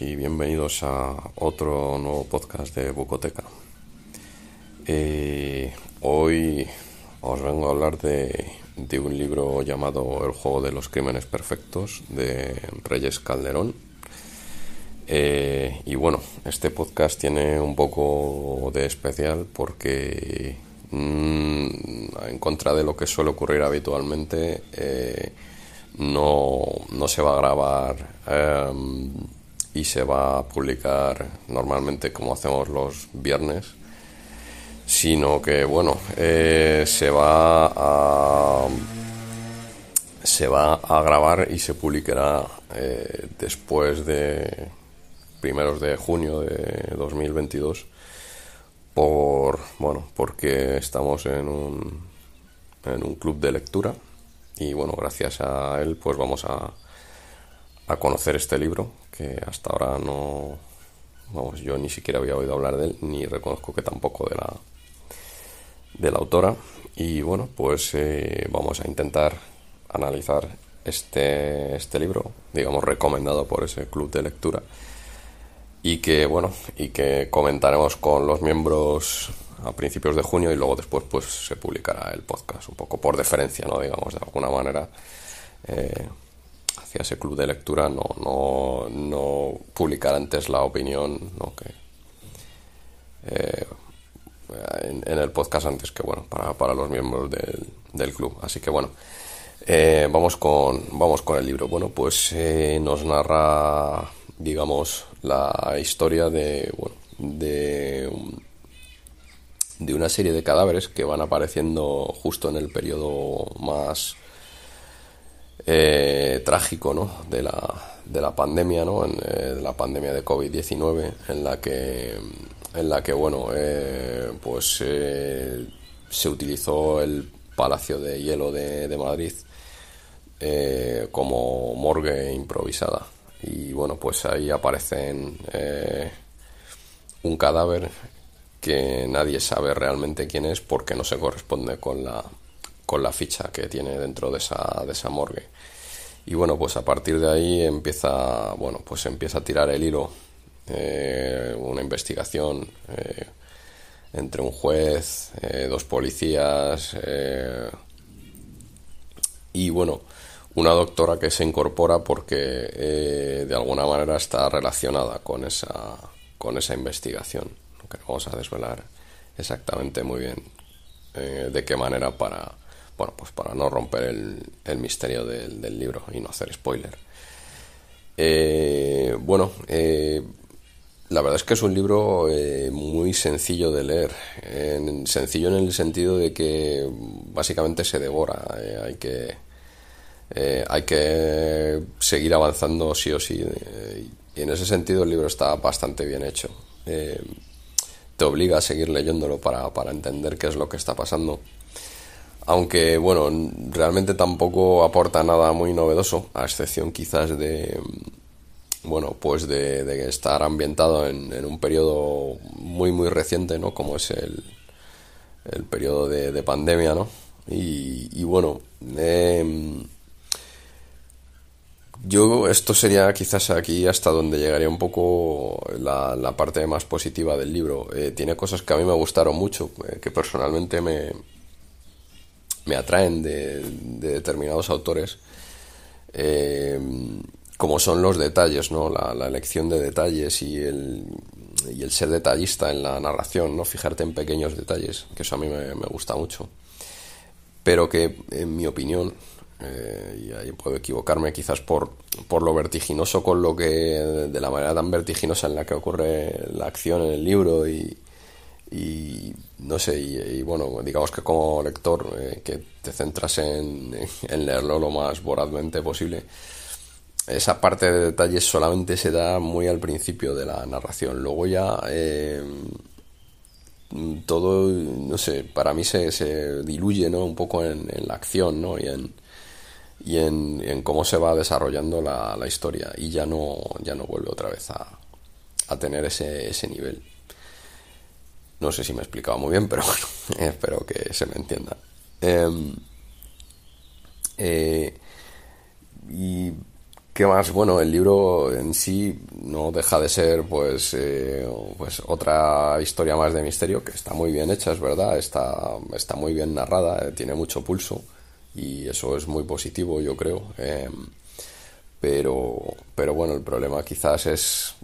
Y bienvenidos a otro nuevo podcast de Bucoteca. Eh, hoy os vengo a hablar de, de, un libro llamado El juego de los crímenes perfectos de Reyes Calderón. Eh, y bueno, este podcast tiene un poco de especial porque mmm, en contra de lo que suele ocurrir habitualmente, eh, no, no, se va a grabar um, y se va a publicar normalmente como hacemos los viernes, sino que bueno, eh, se va a se va a grabar y se publicará eh, después de primeros de junio de 2022 por bueno porque estamos en un en un club de lectura y bueno, gracias a él pues vamos a, a conocer este libro que hasta ahora no, vamos, yo ni siquiera había oído hablar de él, ni reconozco que tampoco de la, de la autora. Y bueno, pues eh, vamos a intentar analizar este, este libro, digamos, recomendado por ese club de lectura. Y que, bueno, y que comentaremos con los miembros a principios de junio y luego después pues se publicará el podcast un poco por deferencia no digamos de alguna manera eh, ese club de lectura no no, no publicar antes la opinión ¿no? que eh, en, en, el podcast antes que bueno para, para los miembros del, del, club así que bueno eh, vamos con vamos con el libro bueno pues eh, nos narra digamos la historia de bueno de de una serie de cadáveres que van apareciendo justo en el periodo más eh, trágico ¿no? de, la, de la pandemia, ¿no? eh, de la pandemia de COVID-19, en la que, en la que bueno, eh, pues se utilizó el Palacio de Hielo de, de Madrid como morgue improvisada. Y bueno, pues ahí aparecen un cadáver que nadie sabe realmente quién es porque no se corresponde con la, con la ficha que tiene dentro de esa, de esa morgue. Y bueno, pues a partir de ahí empieza, bueno, pues empieza a tirar el hilo eh, una investigación eh, entre un juez, eh, dos policías y bueno, una doctora que se incorpora porque de alguna manera está relacionada con esa, con esa investigación que vamos a desvelar exactamente muy bien de qué manera para bueno pues para no romper el, misterio del, libro y no hacer spoiler. Eh, bueno eh, la verdad es que es un libro eh, muy sencillo de leer. En, sencillo en el sentido de que básicamente se devora eh, hay que hay que seguir avanzando sí o sí y en ese sentido el libro está bastante bien hecho. Te obliga a seguir leyéndolo para, para entender qué es lo que está pasando. Aunque, bueno, realmente tampoco aporta nada muy novedoso, a excepción quizás de, bueno, pues de, estar ambientado en, un periodo muy, muy reciente, ¿no? Como es el, el periodo de, pandemia, ¿no? Y, bueno, em, yo esto sería quizás aquí hasta donde llegaría un poco la, parte más positiva del libro. Eh, tiene cosas que a mí me gustaron mucho, eh, que personalmente me, me atraen de, determinados autores, eh, como son los detalles, ¿no? La, elección de detalles y el, y el ser detallista en la narración, ¿no? Fijarte en pequeños detalles, que eso a mí me, gusta mucho. Pero que, en mi opinión, eh, y ahí puedo equivocarme quizás por, por lo vertiginoso con lo que, de la manera tan vertiginosa en la que ocurre la acción en el libro y, y no sé, y, bueno, digamos que como lector eh, que te centras en, leerlo lo más vorazmente posible, esa parte de detalles solamente se da muy al principio de la narración. Luego ya eh, todo, no sé, para mí se, se diluye ¿no? un poco en, la acción ¿no? y, en, y en, cómo se va desarrollando la, la, historia y ya no, ya no vuelve otra vez a, a tener ese, ese nivel. No sé si me he explicado muy bien, pero bueno, espero que se me entienda. Em, eh, y qué más, bueno, el libro en sí no deja de ser pues, eh, pues otra historia más de misterio que está muy bien hecha, es verdad, está, está muy bien narrada, eh, tiene mucho pulso y eso es muy positivo, yo creo. Em, pero, pero bueno, el problema quizás es,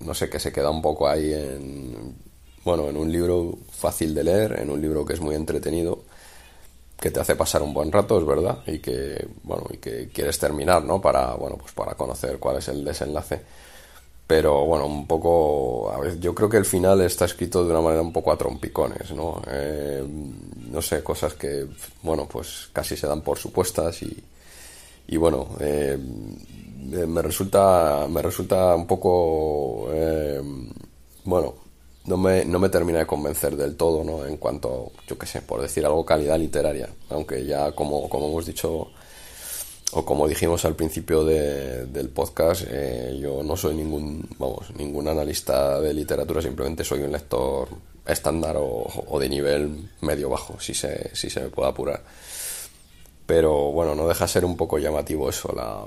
no sé, que se queda un poco ahí en bueno, en un libro fácil de leer, en un libro que es muy entretenido, que te hace pasar un buen rato, es verdad, y que, bueno, y que quieres terminar, ¿no? Para, bueno, pues para conocer cuál es el desenlace. Pero bueno, un poco, a ver, yo creo que el final está escrito de una manera un poco a trompicones, ¿no? Eh, no sé, cosas que, bueno, pues casi se dan por supuestas y, y bueno, eh, me resulta, me resulta un poco, eh, bueno, no me, no me termina de convencer del todo, ¿no? En cuanto, yo qué sé, por decir algo, calidad literaria. Aunque ya, como, como hemos dicho, o como dijimos al principio del podcast, eh, yo no soy ningún, vamos, ningún analista de literatura, simplemente soy un lector estándar o, o de nivel medio-bajo, si se, si se me puede apurar. Pero bueno, no deja ser un poco llamativo eso, la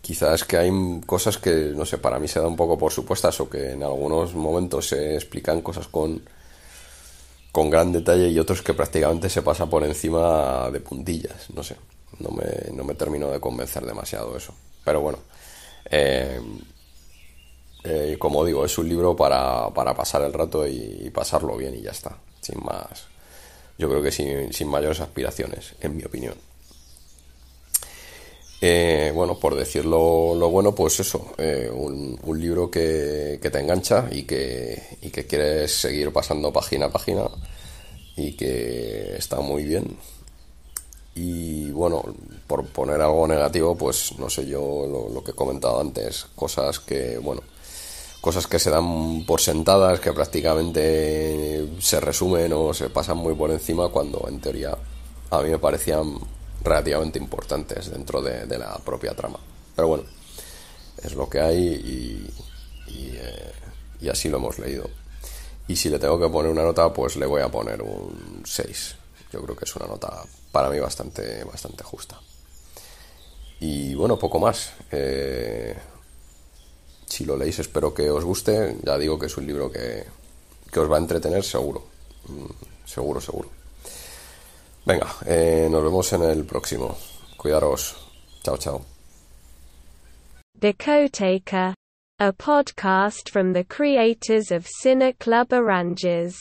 quizás que hay cosas que, no sé, para mí se da un poco por supuestas o que en algunos momentos se explican cosas con, con gran detalle y otros que prácticamente se pasa por encima de puntillas, no sé, no me, no me termino de convencer demasiado eso. Pero bueno, eh, eh, como digo, es un libro para, para pasar el rato y, pasarlo bien y ya está, sin más, yo creo que sin, sin mayores aspiraciones, en mi opinión. Eh, bueno, por decirlo lo bueno, pues eso, eh, un, libro que, te engancha y que, y que quieres seguir pasando página a página y que está muy bien. Y bueno, por poner algo negativo, pues no sé yo lo, lo, que he comentado antes, cosas que, bueno, cosas que se dan por sentadas, que prácticamente se resumen o se pasan muy por encima cuando en teoría a mí me parecían relativamente importantes dentro de, la propia trama. Pero bueno, es lo que hay eh, y, así lo hemos leído. Y si le tengo que poner una nota, pues le voy a poner un 6. Yo creo que es una nota para mí bastante, bastante justa. Y bueno, poco más. Eh, si lo leéis espero que os guste. Ya digo que es un libro que, que os va a entretener seguro. Mm, seguro, seguro. Venga, eh, nos vemos en el próximo. Cuidaros. Chao, chao. The Co-Taker, a podcast from the creators of Cine Club Oranges.